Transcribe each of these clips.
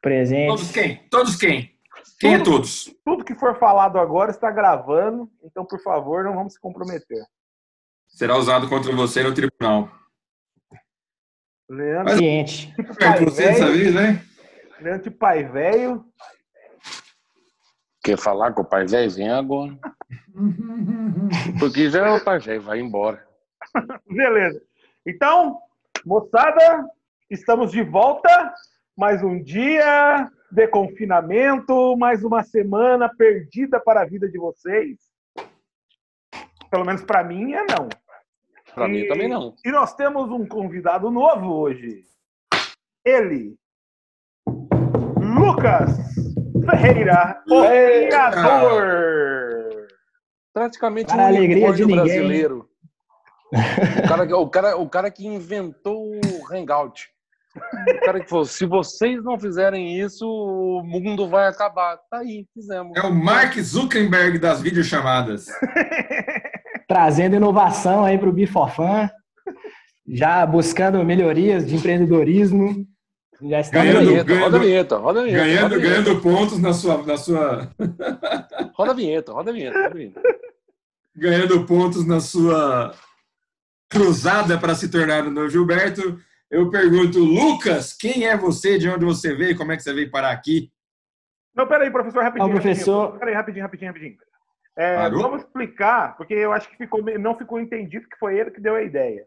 presentes. Todos quem? Todos quem? Quem é Tudo- todos? Tudo que for falado agora está gravando, então, por favor, não vamos se comprometer. Será usado contra você no tribunal. Leandro, né? Leandro de pai velho. Quer falar com o pai velho? Vem agora. Porque já é o pai velho, vai embora. Beleza. Então, moçada, estamos de volta. Mais um dia de confinamento, mais uma semana perdida para a vida de vocês. Pelo menos para mim é não. Pra E- mim também não. E nós temos um convidado novo hoje. Ele, Lucas Ferreira, o criador. Praticamente Para a alegria de ninguém. brasileiro. O cara, o, cara, o cara que inventou o Hangout. O cara que falou, se vocês não fizerem isso, o mundo vai acabar. Tá aí, fizemos. É o Mark Zuckerberg das videochamadas. Trazendo inovação aí para o Bifofan. Já buscando melhorias de empreendedorismo. Já Ganhando- aí. Vinheta, roda a vinheta, roda a vinheta. Ganhando, roda a vinheta. ganhando pontos na sua, na sua, Roda a vinheta, roda a vinheta, roda a vinheta. ganhando pontos na sua cruzada para se tornar o novo Gilberto. Eu pergunto, Lucas, quem é você? De onde você veio? Como é que você veio parar aqui? Não, peraí, professor, rapidinho. Ó, professor. rapidinho. Peraí, rapidinho, rapidinho, rapidinho. É, Parou? vamos explicar, porque eu acho que ficou, não ficou entendido que foi ele que deu a ideia.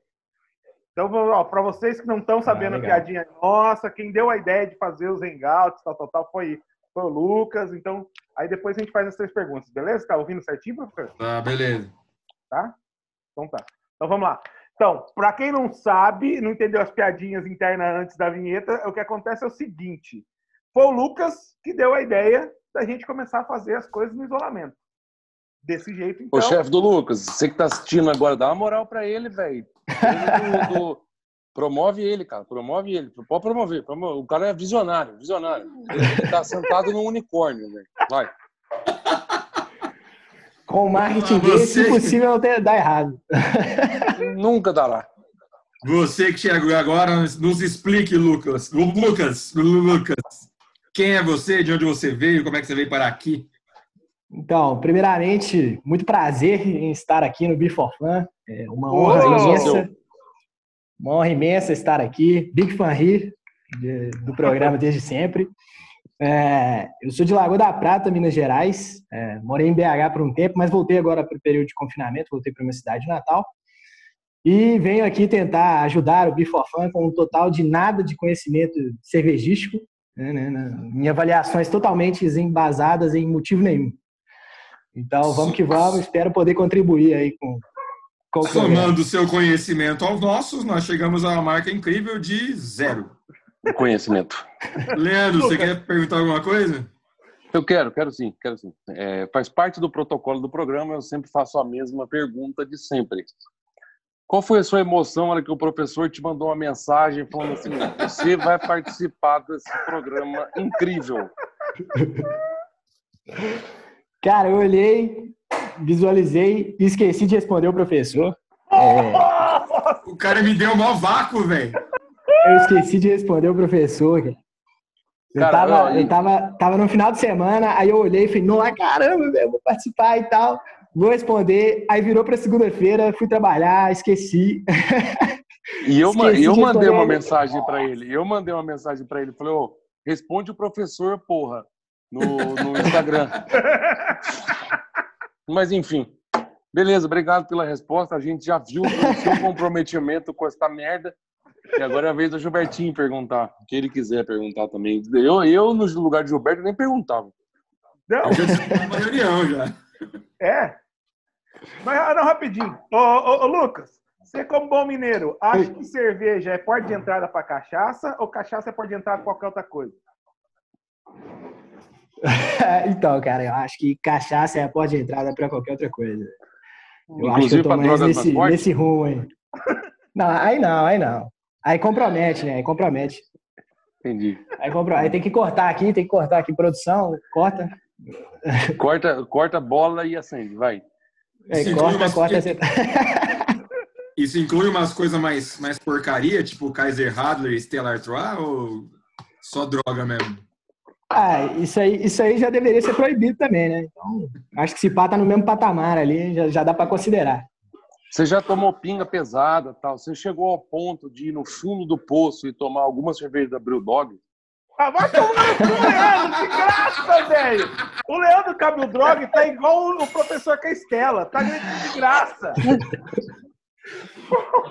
Então, para vocês que não estão sabendo a legal. piadinha nossa, quem deu a ideia de fazer os hangouts, tal, tal, tal, foi, foi o Lucas. Então, aí depois a gente faz as três perguntas, beleza? Tá ouvindo certinho, professor? Tá, beleza. Tá? Então tá. Então vamos lá. Então, para quem não sabe, não entendeu as piadinhas internas antes da vinheta, o que acontece é o seguinte: foi o Lucas que deu a ideia da gente começar a fazer as coisas no isolamento. Desse jeito, então. Ô, chefe do Lucas, você que tá assistindo agora, dá uma moral pra ele, velho. Do- do- Promove ele, cara. Promove ele. Pode promover. promove. O cara é visionário, visionário. Ele tá sentado num unicórnio, velho. Vai. Com o marketing Ah, desse, impossível não ter, dar errado. Nunca dá lá. Você que chegou agora, nos explique, Lucas. Lu- Lucas, Lu- Lucas. Quem é você? De onde você veio? Como é que você veio parar aqui? Então, primeiramente, muito prazer em estar aqui no Bifofan. É uma honra seu. imensa. Uma honra imensa estar aqui. Big fan here de- do programa desde sempre. É, eu sou de Lagoa da Prata, Minas Gerais. É, morei em BH por um tempo, mas voltei agora para o período de confinamento, voltei para minha cidade natal. E venho aqui tentar ajudar o Bifofan com um total de nada de conhecimento cervejístico, né, né, né, em avaliações totalmente embasadas em motivo nenhum. Então, vamos que vamos. Espero poder contribuir aí com, com. Somando o seu conhecimento aos nossos, nós chegamos a uma marca incrível de zero. Conhecimento. Leandro, você quer perguntar alguma coisa? Eu quero, quero sim, quero sim. É, faz parte do protocolo do programa, eu sempre faço a mesma pergunta de sempre. Qual foi a sua emoção na hora que o professor te mandou uma mensagem falando assim: você vai participar desse programa incrível? Cara, eu olhei, visualizei e esqueci de responder o professor. O cara me deu um maior vácuo, velho. Eu esqueci de responder o professor, cara. Eu, Cara, tava, eu tava, tava no final de semana, aí eu olhei e falei, não, caramba, velho, vou participar e tal. Vou responder. Aí virou pra segunda-feira, fui trabalhar, esqueci. E eu, Esqueci eu de mandei uma mensagem para ele. Eu mandei uma mensagem para ele. Falei, ô, responde o professor, porra, no, no Instagram. Mas enfim. Beleza, obrigado pela resposta. A gente já viu o seu comprometimento com essa merda. E agora é a vez do Gilbertinho perguntar. O que ele quiser perguntar também. Eu, eu no lugar de Gilberto, nem perguntava. Não, Eu já reunião já. é. Mas ah, não, rapidinho. Ô, ô, ô, Lucas, você como bom mineiro, acha que cerveja é porta de entrada para cachaça ou cachaça é porta de entrada para qualquer outra coisa? então, cara, eu acho que cachaça é a porta de entrada pra qualquer outra coisa. Eu acho que Inclusive eu tô para mais nesse, nesse rumo aí. Não, aí não, aí não. Aí compromete, né? Aí compromete. Entendi. Aí, compro... aí tem que cortar aqui, tem que cortar aqui, produção, corta. Corta, corta a bola e acende, vai. Aí, Sim, corta, mas- corta. Isso inclui umas coisas mais, mais porcaria, tipo Kaiser Radler e Stella Artois, ou só droga mesmo? Ah, isso aí, isso aí já deveria ser proibido também, né? Então, acho que se pá tá no mesmo patamar ali, já, já dá para considerar. Você já tomou pinga pesada, tal? Você chegou ao ponto de ir no fundo do poço e tomar alguma cerveja da Brewdog? Ah, vai tomar no cu, Leandro! Que graça, velho! O Leandro Cabelo Drog tá igual o professor Castela, tá de graça.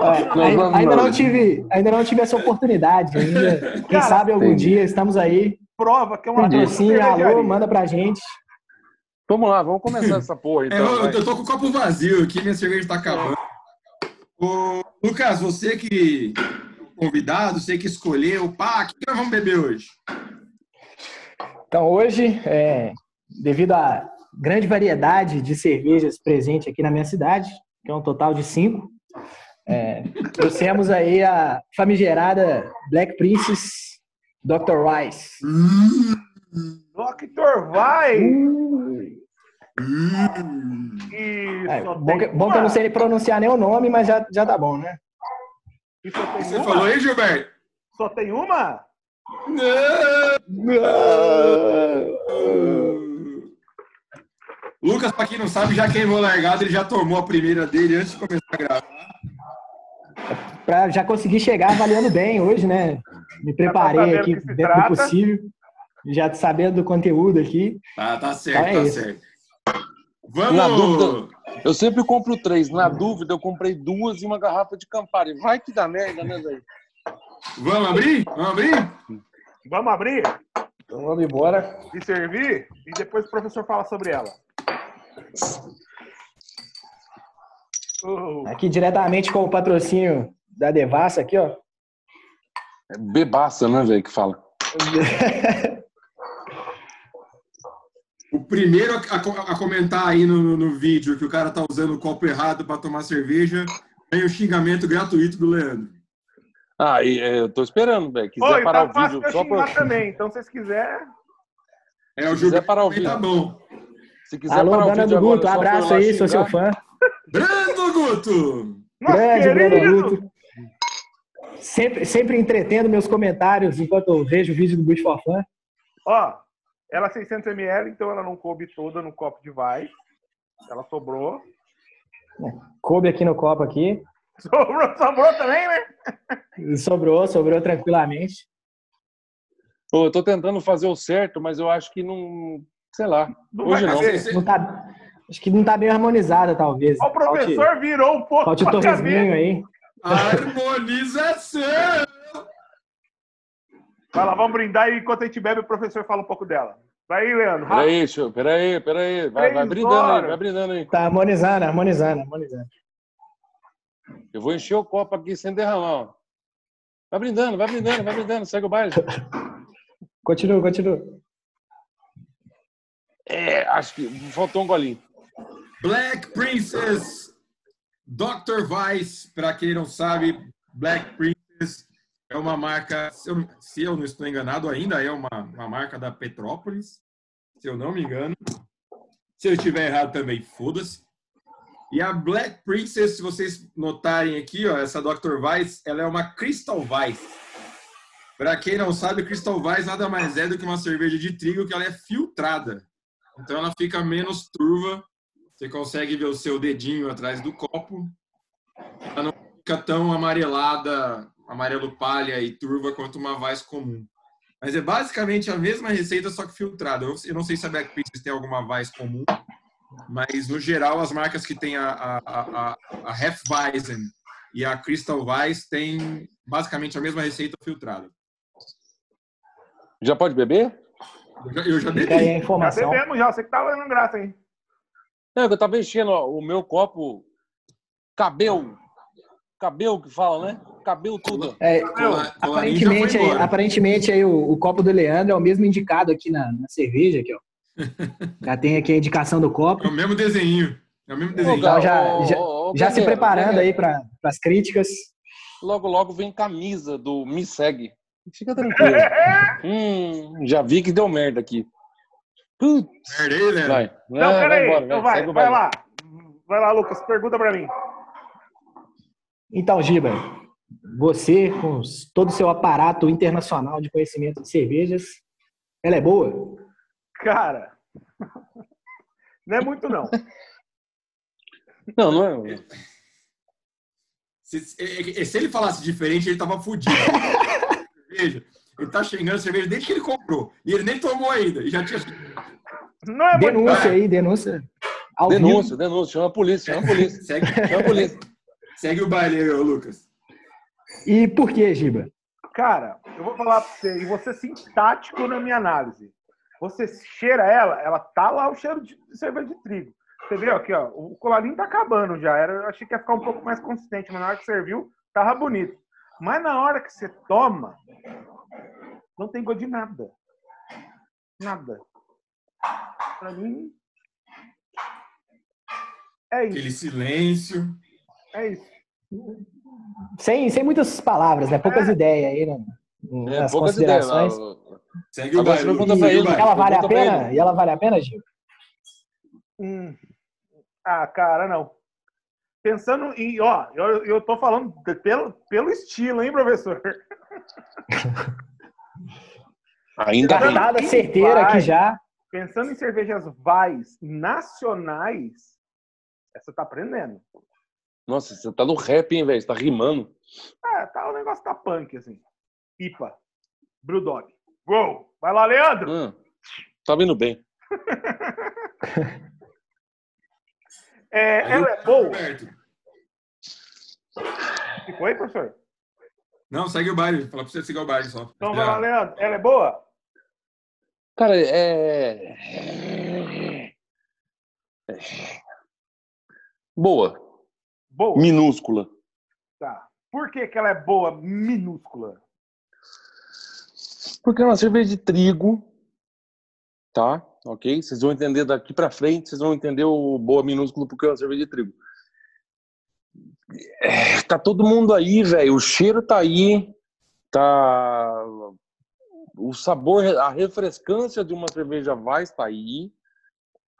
É, ainda, ainda, não tive, ainda não tive essa oportunidade. Ainda. Quem Cara, sabe algum entendi. dia estamos aí. Prova que é uma patrocínio, alô, manda pra gente. Vamos lá, vamos começar essa porra. Então, é, eu, eu, tô com o copo vazio aqui, minha cerveja tá acabando. Ô, Lucas, você que convidado, você que escolheu, pá, o que nós vamos beber hoje? Então, hoje, é, devido à grande variedade de cervejas presente aqui na minha cidade, que é um total de cinco, é, trouxemos aí a famigerada Black Princess Dr. Rice. Hum, Rice! Hum. É, bom, que, bom, que, eu não sei pronunciar nem o nome, mas já, já tá bom, né? Você uma? falou aí, Gilberto? Só tem uma? Não! Lucas, para quem não sabe, já queimou largado, ele já tomou a primeira dele antes de começar a gravar. Para já conseguir chegar avaliando bem hoje, né? Me preparei aqui dentro trata. do possível, já sabendo do conteúdo aqui. Tá, tá certo, então é tá isso. certo. Vamos! Na dúvida, eu sempre compro três. Na dúvida, eu comprei duas e uma garrafa de Campari. Vai que dá merda, né, velho? Vamos abrir? Vamos abrir? Vamos abrir? Então vamos embora. E servir? E depois o professor fala sobre ela. Uh. Aqui diretamente com o patrocínio da Devassa aqui, ó. É bebaça, né, velho, que fala. o primeiro a, a, a comentar aí no, no, vídeo que o cara tá usando o copo errado para tomar cerveja, tem o xingamento gratuito do Leandro. Ah, e, é, eu tô esperando, velho. Quiser Oi, parar tá o vídeo só pra... também, então se vocês quiserem. É, o Gilberto parar o vídeo. tá bom. Se quiser Alô, parar Brando Guto, agora, abraço aí, sou seu fã. Brando Guto! Grande Brando Guto. Sempre, sempre entretendo meus comentários enquanto eu vejo o vídeo do for Fun. Ó, ela é 600ml, então ela não coube toda no copo de vai. Ela sobrou. É, coube aqui no copo aqui. Sobrou, sobrou também, né? Sobrou, sobrou tranquilamente. Pô, eu tô tentando fazer o certo, mas eu acho que não, sei lá. Não hoje não. não tá, acho que não tá bem harmonizada, talvez. O professor falte, virou um pouco. Falte o torresminho aí. Harmonização! Vai lá, vamos brindar e enquanto a gente bebe, o professor fala um pouco dela. Vai aí, Leandro. Peraí, show. peraí, peraí. Vai, vai brindando aí, vai brindando aí. Tá harmonizando, harmonizando, harmonizando. Eu vou encher o copo aqui sem derramar, ó. Vai brindando, vai brindando, vai brindando, segue o baile. Continua, continua. É, acho que faltou um golinho. Black Princess, Dr. Vice, para quem não sabe, Black Princess é uma marca, se eu, se eu, não estou enganado, ainda é uma, uma marca da Petrópolis, se eu não me engano. Se eu estiver errado também, foda-se. E a Black Princess, se vocês notarem aqui, ó, essa Dr. Vice, ela é uma Crystal Vice. Para quem não sabe, Crystal Vice nada mais é do que uma cerveja de trigo que ela é filtrada. Então ela fica menos turva. Você consegue ver o seu dedinho atrás do copo. Ela não fica tão amarelada, amarelo palha e turva quanto uma Vice comum. Mas é basicamente a mesma receita, só que filtrada. Eu não sei se a Black Princess tem alguma Vice comum, mas no geral as marcas que tem a, a, a, a Hefeweizen e a Crystal Weiss têm basicamente a mesma receita filtrada. Já pode beber? Eu já, eu já bebi. Aí a informação. Já bebemos já, você que tava dando graça aí. É, eu tava enchendo ó, o meu copo cabelo. Cabelo que fala, né? Cabelo tudo. É, aparentemente, aí, aparentemente aí, o, o, copo do Leandro é o mesmo indicado aqui na, na cerveja, aqui, ó. Já tem aqui a indicação do copo. É o mesmo desenho. É o mesmo desenho. Então, já, já, já se preparando aí para as críticas. Logo, logo vem camisa do Me Segue. Fica tranquilo. hum, já vi que deu merda aqui. Putz. Merda aí, né? Vai. Não, é, peraí. Vai, então vai, vai, vai lá. Vai lá, Lucas. Pergunta para mim. Então, Giba, você, com todo o seu aparato internacional de conhecimento de cervejas, Ela é boa? Cara, não é muito não. Não, não é. Se, se- se ele falasse diferente, ele tava fudido. cerveja. Ele tá xingando cerveja desde que ele comprou. E ele nem tomou ainda. E já tinha. Não é muito Denúncia aí, denúncia. Ao Denúncia, denúncia, chama a polícia, chama a polícia. Segue, Chama a polícia. Segue o baile aí, Lucas. E por que, Giba? Cara, eu vou falar pra você, e vou ser sintático na minha análise. Você cheira ela, ela tá lá o cheiro de cerveja de trigo. Você viu aqui, ó, o colarinho tá acabando já. Era, eu achei que ia ficar um pouco mais consistente, mas na hora que serviu, tava bonito. Mas na hora que você toma, não tem gosto de nada. Nada. Pra mim, é isso, Aquele silêncio. É isso. Sem, sem muitas palavras, né? Poucas É. ideias aí, né? É, Nas poucas ideias. considerações. lá. Segue o baile. pergunta pra ele, E ela vale a pena? E ela vale a pena, Giba? Hum. Ah, cara, não. Pensando em, ó, eu, eu tô falando de- pelo, pelo estilo, hein, professor? Ainda bem. Dada certeira aqui já. Pensando em cervejas vais nacionais, essa tá aprendendo. Nossa, você tá no rap, hein, velho? Você tá rimando. Ah, tá, o negócio tá punk, assim. IPA. Brewdog. Uou! Vai lá, Leandro! Hum, tá vindo bem. É, Aí ela é boa. Que foi, professor? Não, segue o baile. Fala pra você seguir o baile só. Então Já. vai lá, Leandro. Ela é boa? Cara, é. Boa. Boa. Minúscula. Tá. Por que, que ela é boa minúscula? Porque é uma cerveja de trigo, tá? Ok? Vocês vão entender daqui pra frente, vocês vão entender o boa minúsculo porque é uma cerveja de trigo. É, tá todo mundo aí, velho. O cheiro tá aí, tá. O sabor, a refrescância de uma cerveja vai está aí,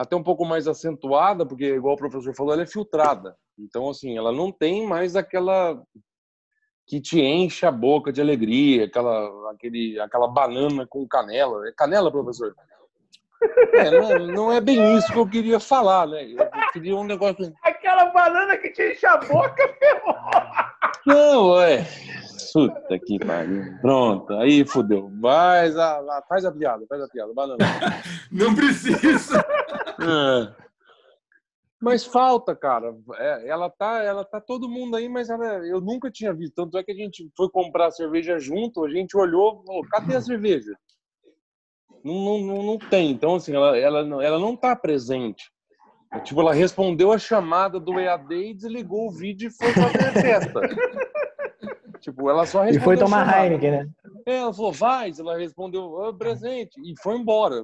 até um pouco mais acentuada, porque igual o professor falou, ela é filtrada. Então, assim, ela não tem mais aquela que te enche a boca de alegria, aquela, aquele, aquela banana com canela. É canela, professor? É, não, é, não é bem isso que eu queria falar, né? Eu queria um negócio. Aquela banana que te enche a boca, ferrou! Não, é. Puta que pariu. Pronto, aí fudeu. Mas a, a- faz a piada, faz a piada, banana. Não precisa. É. Mas falta, cara. É, ela tá, ela tá todo mundo aí, mas ela- eu nunca tinha visto. Tanto é que a gente foi comprar a cerveja junto, a gente olhou, falou, cadê a cerveja? Não, não, não, tem. Então, assim, ela, ela, não- ela não tá presente. Tipo, ela respondeu a chamada do EAD e desligou o vídeo e foi fazer festa. tipo, ela só E respondeu foi a tomar. Heineken, né? É, ela falou, vai, ela respondeu, presente, e foi embora.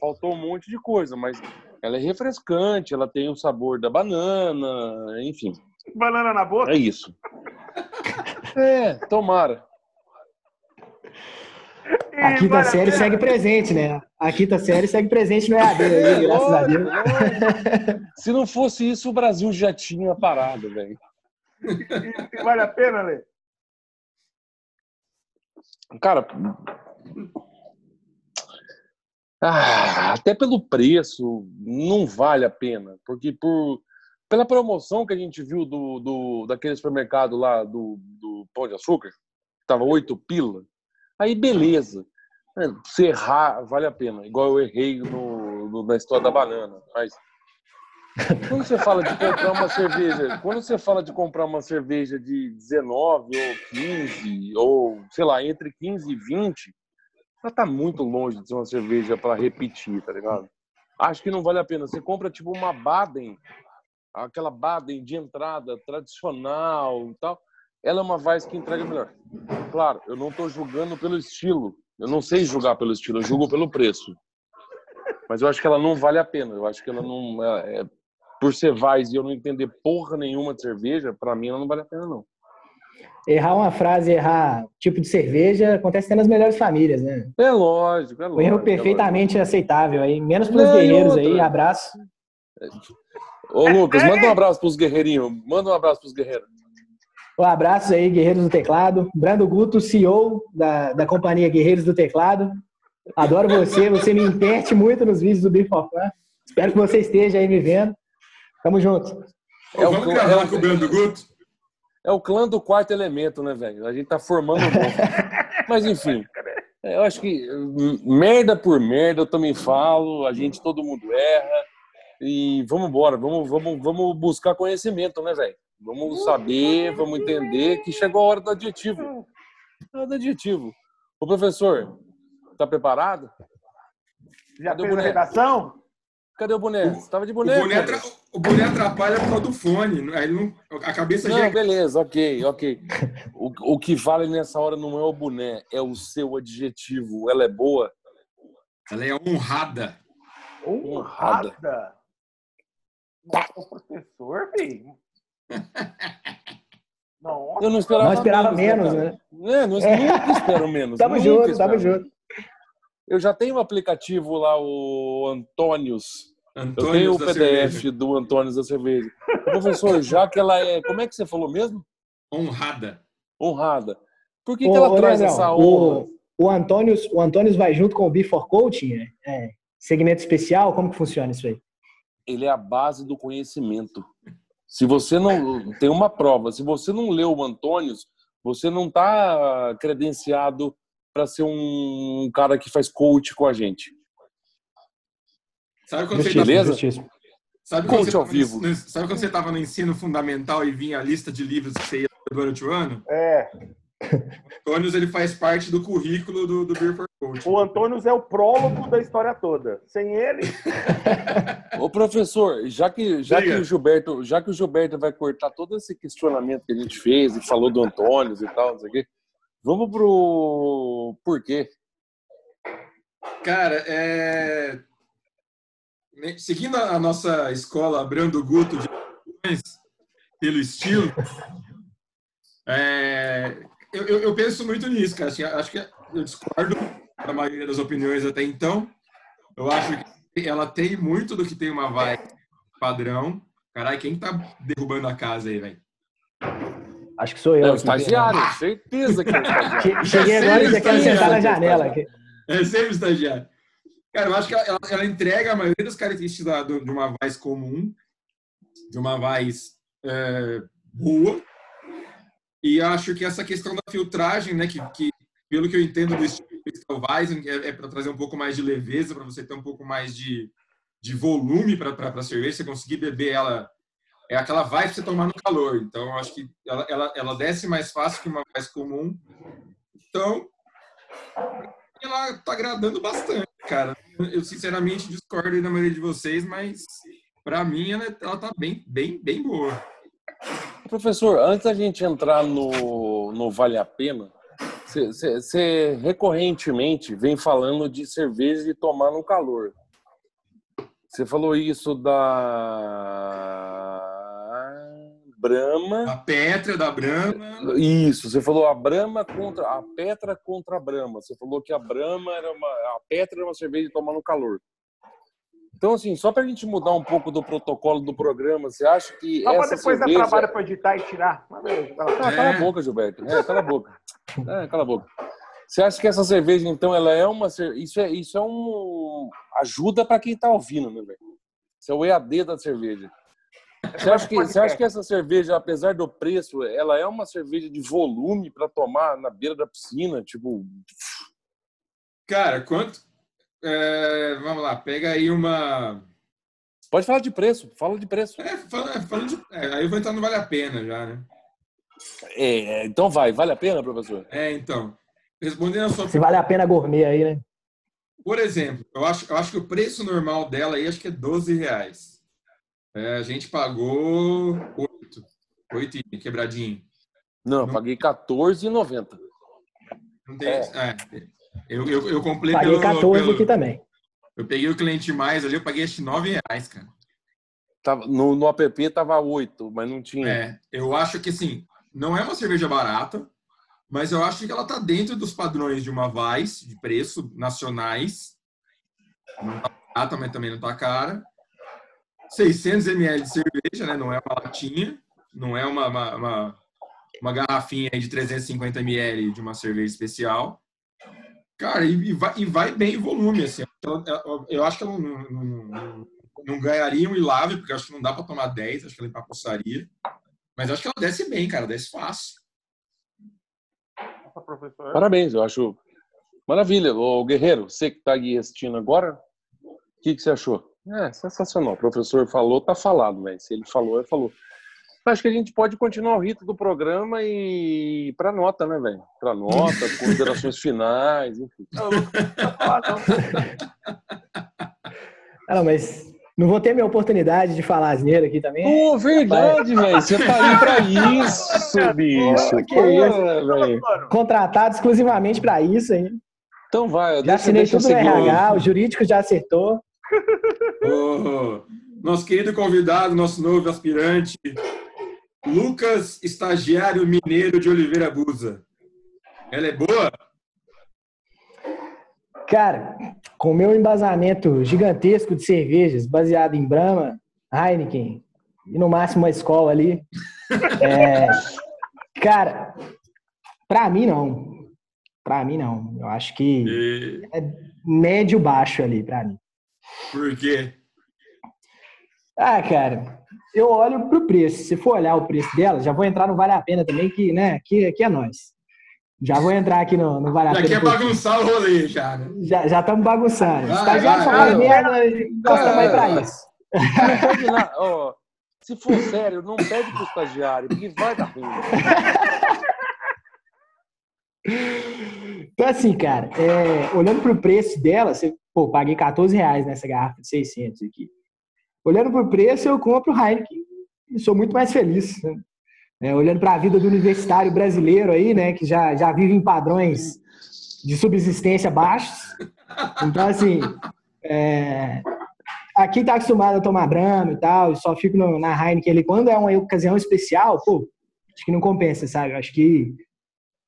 Faltou um monte de coisa, mas ela é refrescante, ela tem o sabor da banana, enfim, Banana na boca? é isso. É, tomara. E A quinta série segue presente, né? A quinta série segue presente no EAD aí, graças a Deus. Se não fosse isso, o Brasil já tinha parado, velho. E, e vale a pena, Lê? Cara, ah, até pelo preço não vale a pena, porque por pela promoção que a gente viu do, do daquele supermercado lá do, do Pão de Açúcar, tava oito pila, aí beleza. É, Se errar, vale a pena. Igual eu errei no, no- na história da banana. Mas quando você fala de comprar uma cerveja, quando você fala de comprar uma cerveja de 19 ou 15, ou sei lá, entre 15 e 20, ela tá muito longe de ser uma cerveja para repetir, tá ligado? Acho que não vale a pena. Você compra tipo uma Baden, aquela Baden de entrada tradicional e tal. Ela é uma Weiss que entrega melhor. Claro, eu não tô julgando pelo estilo. Eu não sei julgar pelo estilo, eu julgo pelo preço. Mas eu acho que ela não vale a pena. Eu acho que ela não. É, é- por ser Weiss e eu não entender porra nenhuma de cerveja, pra mim ela não vale a pena, não. Errar uma frase, errar tipo de cerveja, acontece até nas melhores famílias, né? É lógico, é Um lógico. erro é perfeitamente aceitável aí. Menos Não, e guerreiros outra? aí, abraço. Ô, Lucas, manda um abraço pros guerreirinhos. Manda um abraço pros guerreiros. Um abraço aí, Guerreiros do Teclado. Brando Guto, CEO da, da companhia Guerreiros do Teclado. Adoro você, você me interte muito nos vídeos do Bifofã. Espero que você esteja aí me vendo. Tamo junto. É Vamos gravar é com o Brando Guto? É o clã do quarto elemento, né, velho? A gente tá formando um Mas enfim, eu acho que merda por merda eu também falo, a gente, todo mundo erra. E vamos embora, vamos, vamos, vamos buscar conhecimento, né, velho? Vamos saber, vamos entender que chegou a hora do adjetivo. A hora do adjetivo. Ô, professor, tá preparado? Já Cadê fez a redação? Cadê o boné? Você tava de boné? O boné, tra... o boné atrapalha por causa do fone. Aí não... A cabeça não, já. beleza, ok, ok. O, o que vale nessa hora não é o boné, é o seu adjetivo. Ela é boa? Ela é honrada. Honrada? Nossa, professor, velho. Nossa. Eu não esperava, não esperava menos, menos né? É, não, nunca espero menos. tamo junto, tamo junto. Eu já tenho o um aplicativo lá, o Antônios. Antônios eu tenho o PDF cerveja. do Antônios da cerveja. Professor, já que ela é. Como é que você falou mesmo? Honrada. Honrada. Por que, que ela traz Leandro, essa honra? O, o, Antônios, o Antônios vai junto com o Before Coaching? É, é, segmento especial? Como que funciona isso aí? Ele é a base do conhecimento. Se você não. Tem uma prova. Se você não leu o Antônios, você não está credenciado para ser um cara que faz coach com a gente. Sabe quando Beleza? você Sabe quando, coach ao vivo. No, sabe quando você estava no ensino fundamental e vinha a lista de livros que você ia durante o ano? É. O Antônio ele faz parte do currículo do, do Beer for Coach. O Antônio é o prólogo da história toda. Sem ele. Ô professor, já que já que o Gilberto, já que o Gilberto vai cortar todo esse questionamento que a gente fez e falou do Antônio e tal, não sei o quê, vamos pro porquê. Cara, é seguindo a nossa escola Brando Guto de pelo estilo, é, eu, eu, penso muito nisso, cara. Assim, acho que eu discordo da maioria das opiniões até então. Eu acho que ela tem muito do que tem uma vibe padrão. Caralho, quem tá derrubando a casa aí, velho? Acho que sou eu. É o estagiário, ah! certeza que é o estagiário. Cheguei agora e já quero sentar na janela. Aqui. É sempre estagiário. Cara, eu acho que ela, ela entrega a maioria das características da, de uma voz comum, de uma voz é, boa, e acho que essa questão da filtragem, né, que, que pelo que eu entendo do estilo Weizen, é, é para trazer um pouco mais de leveza, para você ter um pouco mais de, de volume para a cerveja, você conseguir beber ela. É aquela vibe para você tomar no calor. Então, acho que ela, ela, ela desce mais fácil que uma mais comum. Então, ela está agradando bastante, cara. Eu, sinceramente, discordo da maioria de vocês, mas para mim ela, ela tá bem, bem, bem boa. Professor, antes da gente entrar no, no Vale a Pena, você recorrentemente vem falando de cerveja e tomar no calor. Você falou isso da Brahma. A Petra da Brahma. Isso, você falou a Brahma contra a Petra contra a Brahma. Você falou que a Brahma era uma a Petra era uma cerveja de tomar no calor. Então, assim, só para a gente mudar um pouco do protocolo do programa, você acha que. Só essa depois cerveja... dar trabalho para editar e tirar. Ah, cala a boca, Gilberto. É, cala a boca. É, cala a boca. Você acha que essa cerveja, então, ela é uma. Isso é, isso é um. Ajuda para quem está ouvindo, né, velho? Isso é o EAD da cerveja. Você acha, que, você acha que essa cerveja, apesar do preço, ela é uma cerveja de volume para tomar na beira da piscina? Tipo. Cara, quanto, é, vamos lá, pega aí uma. Pode falar de preço, fala de preço. É, fala, fala de, é, aí eu vou entrar no Vale a Pena já, né? É, então vai, vale a pena, professor? É, então. Respondendo a sua Se vale a pena gourmet aí, né? Por exemplo, eu acho, eu acho que o preço normal dela aí acho que é 12 reais. É, a gente pagou 8. 8 e quebradinho. Não, eu paguei 14,90. Não tem. É. É, eu, eu, eu comprei Paguei pelo, 14 pelo, aqui também. Eu peguei o cliente mais ali, eu paguei acho 9 reais, cara. Tava, no, no app tava 8, mas não tinha. É, eu acho que assim, não é uma cerveja barata, mas eu acho que ela tá dentro dos padrões de uma Vice, de preço, nacionais. Não tá barata, mas também não tá cara. 600 ml de cerveja, né? Não é uma latinha, não é uma, uma, uma, uma garrafinha de 350 ml de uma cerveja especial. Cara, e, e vai, e vai bem o volume, assim. Eu, eu, eu acho que ela não, não, não, não ganharia um Ilave, porque eu acho que não dá para tomar 10, acho que ela empapoçaria. Mas eu acho que ela desce bem, cara, desce fácil. Parabéns, eu acho maravilha. Ô, Guerreiro, você que está aqui assistindo agora, o que, que você achou? É, sensacional. O professor falou, tá falado, velho. Se ele falou, ele falou. Acho que a gente pode continuar o rito do programa e para nota, né, velho? Para nota, considerações finais, enfim. Não, eu não vou falar, não. Ah, não, mas não vou ter minha oportunidade de falar asneira aqui também. Pô, verdade, velho. Você tá aí pra isso, bicho. que isso. velho. Contratado exclusivamente para isso aí. Então vai, Já deixa, assinei deixa eu tudo no RH, o jurídico já acertou. Ô, nosso querido convidado, nosso novo aspirante, Lucas, estagiário mineiro de Oliveira Busa. Ela é boa? Cara, com o meu embasamento gigantesco de cervejas, baseado em Brahma, Heineken e no máximo uma escola ali. é, cara, pra mim não. Pra mim não. Eu acho que E... médio baixo ali pra mim. Por quê? Ah, cara, eu olho pro preço. Se for olhar o preço dela, já vou entrar no Vale a Pena também, que, né, aqui, aqui é nós. Já vou entrar aqui no, no Vale a Já Pena. quer um pouquinho. bagunçar o rolê, já, né? Já já estamos bagunçando. Vai, Estagiário só vai, faz merda, estamos aí pra isso. Não pode lá, ó, se for sério, não pede pro estagiário, porque vai dar ruim. Então, assim, cara, é, olhando pro preço dela, você, pô, paguei 14 reais nessa garrafa de 600 aqui. Olhando pro preço, eu compro Heineken e sou muito mais feliz. né? É, olhando para a vida do universitário brasileiro aí, né, que já, já vive em padrões de subsistência baixos. Então, assim, é, aqui tá acostumado a tomar Brahma e tal, e só fico no- na Heineken ali. Quando é uma ocasião especial, pô, acho que não compensa, sabe? Acho que,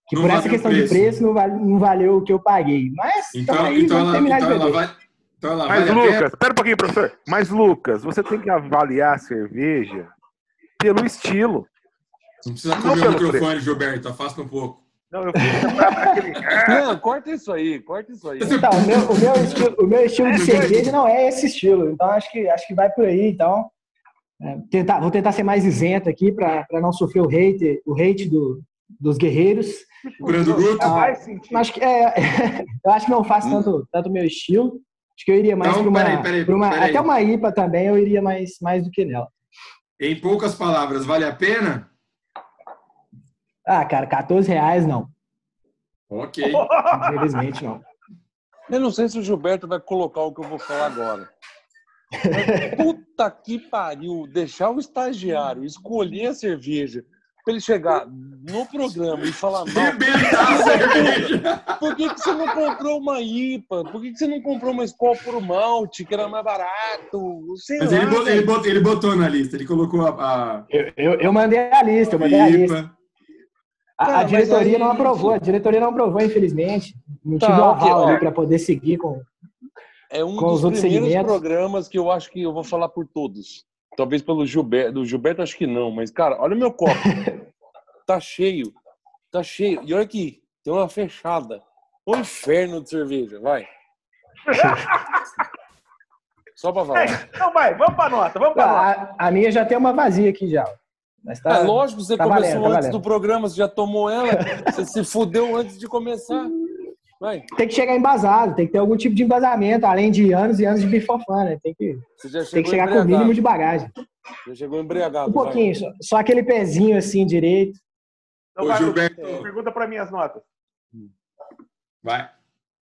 que Não por essa questão de preço. preço não, vale, não valeu o que eu paguei. Mas, Então, aí, então, ela, terminar então de ela beber. vai. Então ela Mas, vale? Lucas, espera um pouquinho, professor. Mas, Lucas, você tem que avaliar a cerveja pelo estilo. Não precisa comer o microfone, Gilberto, afasta um pouco. Não, eu. Não, corta isso aí, corta isso aí. Então, o meu, o meu estilo, o meu estilo de cerveja não é esse estilo. Então, acho que, acho que vai por aí. Então, é, tentar, vou tentar ser mais isento aqui para não sofrer o hate, o hate do, dos guerreiros. O Brando Guto? Ah. Mas acho que é, eu acho que não faz tanto, tanto meu estilo. Acho que eu iria mais Então, para uma, peraí, peraí, pra uma- peraí. Até uma IPA também eu iria mais, mais do que nela. Em poucas palavras, vale a pena? Ah, cara, 14 reais não. Ok. Infelizmente não. Eu não sei se o Gilberto vai colocar o que eu vou falar agora. Mas, Puta que pariu, deixar o estagiário escolher a cerveja pra ele chegar no programa e falar cerveja. Por que, que você não comprou uma IPA? Por que, que você não comprou uma Skol por malte, que era mais barato? Sei Mas lá, ele botou, velho. ele, botou, ele botou na lista, ele colocou a, a Eu, eu, eu mandei a lista, eu mandei a lista. A, a diretoria aí- não aprovou, a diretoria não aprovou, infelizmente. Não Tá, tive o aval ó. ali para poder seguir com. É um com os dos outros primeiros segmentos. programas que eu acho que eu vou falar por todos. Talvez pelo Gilberto. Do Gilberto acho que não, mas, cara, olha o meu copo. tá cheio. Tá cheio. E olha aqui, tem uma fechada. O inferno de cerveja, vai. Só pra falar. Então vai, vamos pra nota, vamos pra nota. A, a minha já tem uma vazia aqui já. Mas tá, É lógico, você tá começou valendo, tá antes valendo. do programa, você já tomou ela, você se fudeu antes de começar. Vai, Tem que chegar embasado, tem que ter algum tipo de embasamento, além de anos e anos de bifofã, né? Tem que, tem que chegar com o mínimo de bagagem. Já chegou embriagado. Um pouquinho, só, só aquele pezinho assim direito. Então Ô, vai, Gilberto. Lucas, pergunta pra minhas notas. Vai.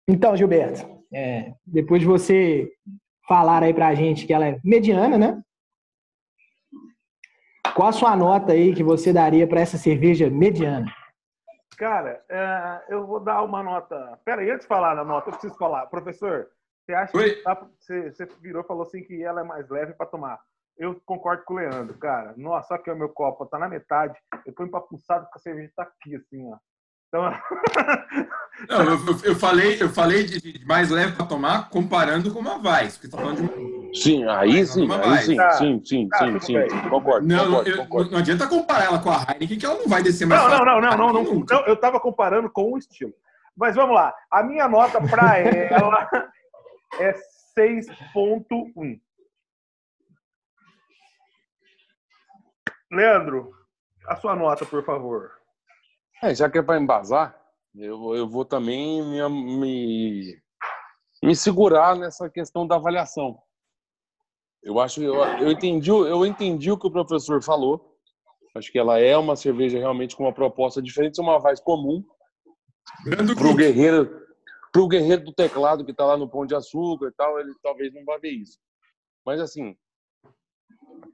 Então, Gilberto, é, depois de você falar aí pra gente que ela é mediana, né? Qual a sua nota aí que você daria para essa cerveja mediana? Cara, é, eu vou dar uma nota. Pera aí, antes de falar na nota, eu preciso falar. Professor, você acha Oi. que pra- você, você virou e falou assim que ela é mais leve para tomar. Eu concordo com o Leandro, cara. Nossa, só que o meu copo tá na metade. Eu tô empapuçado porque a cerveja tá aqui, assim, ó. Então, Não, eu, eu- falei, eu falei de, de mais leve para tomar comparando com uma Weiss, porque tá falando de uma... Sim, aí sim, vai, aí sim, Tá. sim, sim, Tá, sim, sim, sim. Concordo, Não, concordo, eu- concordo. não adianta comparar ela com a Heineken, que ela não vai descer mais não, não, não, não, não. Eu tava comparando com o estilo. Mas vamos lá. A minha nota para ela é 6.1. Leandro, a sua nota, por favor. É, já que é para embasar, eu, eu vou também me, me, me segurar nessa questão da avaliação. Eu acho, eu, eu entendi, eu entendi o que o professor falou. Acho que ela é uma cerveja realmente com uma proposta diferente, uma voz comum. Para o guerreiro, pro guerreiro do teclado que está lá no Pão de Açúcar e tal, ele talvez não vá ver isso. Mas assim,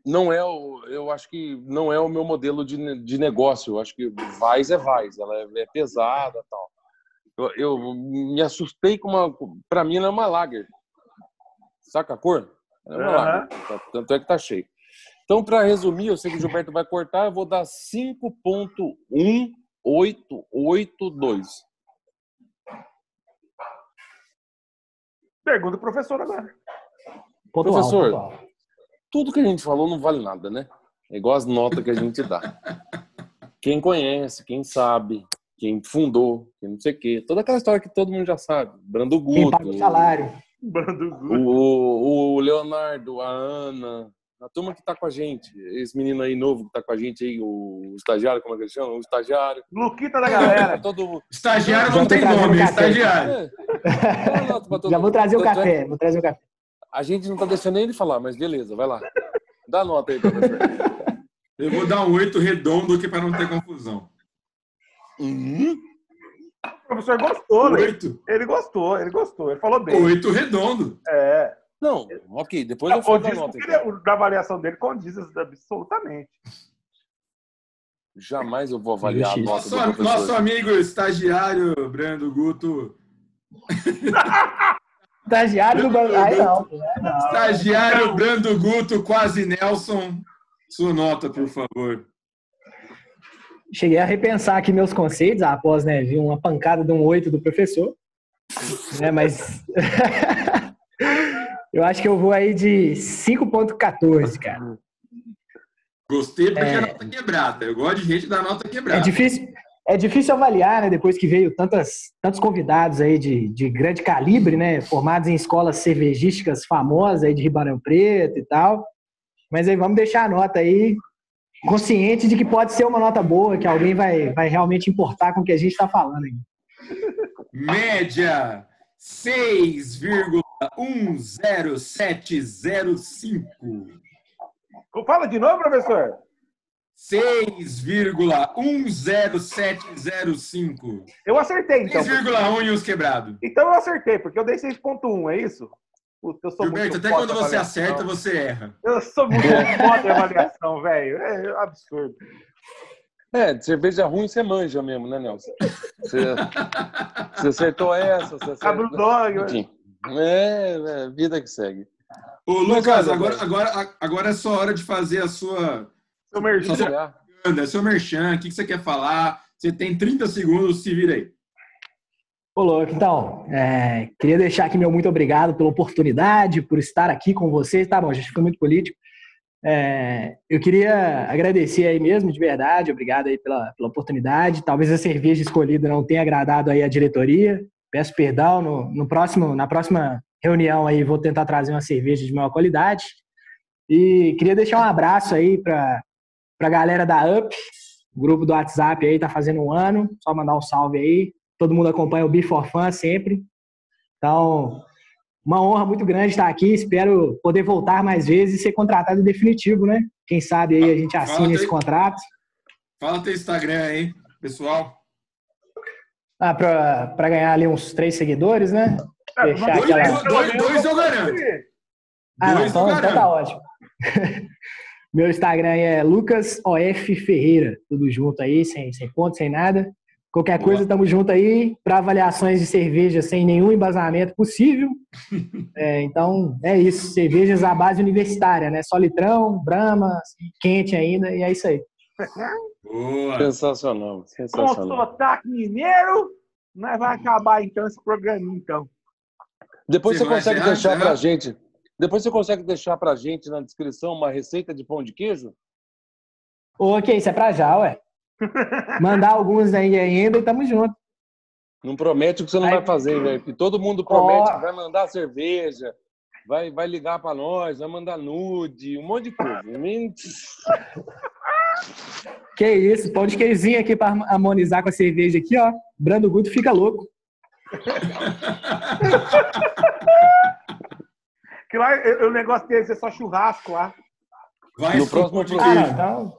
não é o, eu acho que não é o meu modelo de, de negócio. Eu acho que Vais é Vais, ela é, é pesada, tal. Eu, eu, me assustei com uma, para mim ela é uma lager. Saca a cor? É uma uhum. lager. Tanto é que tá cheio. Então, para resumir, eu sei que o Gilberto vai cortar, eu vou dar 5.1882. Pergunta o professor agora. Professor, tudo que a gente falou não vale nada, né? É igual as notas que a gente dá. Quem conhece, quem sabe, quem fundou, quem não sei o quê. Toda aquela história que todo mundo já sabe. Brando Guto. Quem paga o salário. Brando Guto. O, o Leonardo, a Ana, a turma que tá com a gente. Esse menino aí novo que tá com a gente aí, o estagiário, como é que ele chama? O estagiário. Luquita da galera. todo... Estagiário não tem nome, estagiário. É. Já vou trazer o café, vou trazer o café. A gente não tá deixando ele falar, mas beleza, vai lá. Dá nota aí, professor. Eu vou dar um oito redondo aqui para não ter confusão. Uhum. O professor gostou, né? Oito. Ele gostou, ele gostou, ele falou bem. Oito redondo. É. Não, ok, depois eu falo da nota. Então. Da avaliação dele condiz absolutamente. Jamais eu vou avaliar a nota nosso, do professor. Nosso amigo estagiário Brando Guto Estagiário do Brando. Aí não, não. Estagiário Brando Guto, quase Nelson. Sua nota, por favor. Cheguei a repensar aqui meus conceitos após né, vir uma pancada de um oito do professor. Né, mas eu acho que eu vou aí de 5.14, cara. Gostei porque é... a nota quebrada. Eu gosto de gente da nota quebrada. É difícil, é difícil avaliar, né? Depois que veio tantas, tantos convidados aí de, de grande calibre, né? Formados em escolas cervejísticas famosas aí de Ribeirão Preto e tal. Mas aí vamos deixar a nota aí, consciente de que pode ser uma nota boa, que alguém vai, vai realmente importar com o que a gente está falando aí. Média 6,10705. Fala de novo, professor. 6,10705. Eu acertei, então. 6,1 e os quebrados. Então eu acertei, porque eu dei 6,1, é isso? Puta, eu sou Gilberto, até quando você acerta, você erra. Eu sou muito foda em avaliação, velho. É absurdo. É, de cerveja ruim você manja mesmo, né, Nelson? Você, você acertou essa, você acertou... Dog, Enfim, é, é, vida que segue. Ô, Lucas, agora, agora, agora é só hora de fazer a sua seu merchan. Seu, seu merchan, o que você quer falar? Você tem 30 segundos, se vira aí. Ô, louco, então, é, queria deixar aqui meu muito obrigado pela oportunidade, por estar aqui com vocês. Tá bom, a gente ficou muito político. É, eu queria agradecer aí mesmo, de verdade, obrigado aí pela, pela oportunidade. Talvez a cerveja escolhida não tenha agradado aí a diretoria. Peço perdão, no, no próximo, na próxima reunião aí vou tentar trazer uma cerveja de maior qualidade. E queria deixar um abraço aí para a galera da UP, grupo do WhatsApp aí, tá fazendo um ano, só mandar um salve aí. Todo mundo acompanha o Before Fun sempre. Então, uma honra muito grande estar aqui. Espero poder voltar mais vezes e ser contratado definitivo, né? Quem sabe aí a gente assina esse contrato. Fala teu Instagram aí, pessoal. Ah, para ganhar ali uns três seguidores, né? É, Deixar dois, aquela... dois, dois eu garanto. Ah, não, então, então tá ótimo. Meu Instagram é LucasOF Ferreira, tudo junto aí, sem, sem ponto, sem nada. Qualquer coisa, tamo junto aí para avaliações de cerveja sem nenhum embasamento possível. É, então, é isso. Cervejas à base universitária, né? Só litrão, brama, quente ainda, e é isso aí. Boa. Sensacional, sensacional. Com sotaque mineiro, nós vai acabar então esse programa, então. Depois você, você consegue deixar para gente depois você consegue deixar para a gente na descrição uma receita de pão de queijo? Ok, isso é para já, ué. Mandar alguns aí ainda e tamo junto. Não promete o que você não Aí- vai fazer, velho. Porque todo mundo promete Ó. que vai mandar cerveja, vai, vai ligar pra nós, vai mandar nude, um monte de coisa. Que isso, pão de queijinho aqui pra harmonizar com a cerveja aqui, ó. Brando Guto fica louco. Que lá o negócio deles é só churrasco lá. Vai No próximo programa. Ah, então.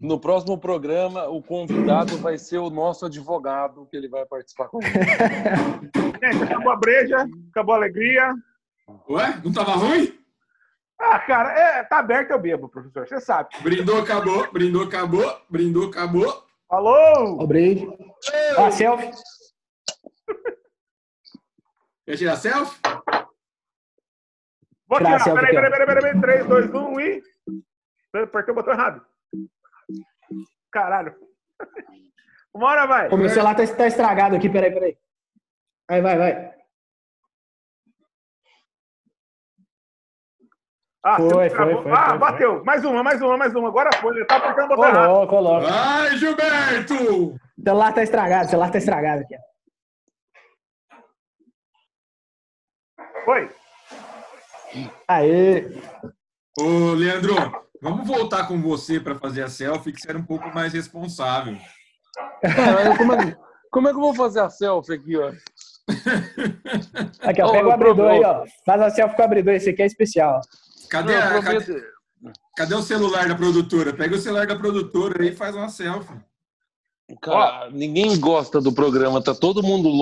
No próximo programa, o convidado vai ser o nosso advogado, que ele vai participar com gente. Acabou a breja, acabou a alegria. Ué, não tava ruim? Ah, cara, é, tá aberto eu bebo, professor. Você sabe. Brindou, acabou. Brindou, acabou. Brindou, acabou. Falou! Ó, brinde. Ó, a selfie. Quer tirar selfie? Vou Tirar a tirar. selfie Peraí, aqui, ó. peraí, peraí, peraí. 3, 2, 1 e. Eu Apertei o botão errado. Caralho. Uma hora vai. Ô, meu celular tá, tá estragado aqui, peraí, peraí. Aí, vai, vai. Ah, Foi, foi, travou. foi, Ah, foi, bateu. Mais uma, mais uma, mais uma. Agora foi. Ele tá apertando o botão errado. Coloca, coloca. Vai, Gilberto! O celular tá estragado, o celular tá estragado aqui. Foi. Aê. Ô, Leandro, vamos voltar com você para fazer a selfie, que você era um pouco mais responsável. Caralho, como, é, como é que eu vou fazer a selfie aqui, ó? Aqui, ó, Ô, pega o abridor aí, ó. Faz a selfie com o abridor, esse aqui é especial. Cadê, Não, a- cadê, cadê o celular da produtora? Pega o celular da produtora aí e faz uma selfie. Cara, ninguém gosta do programa, tá todo mundo longe.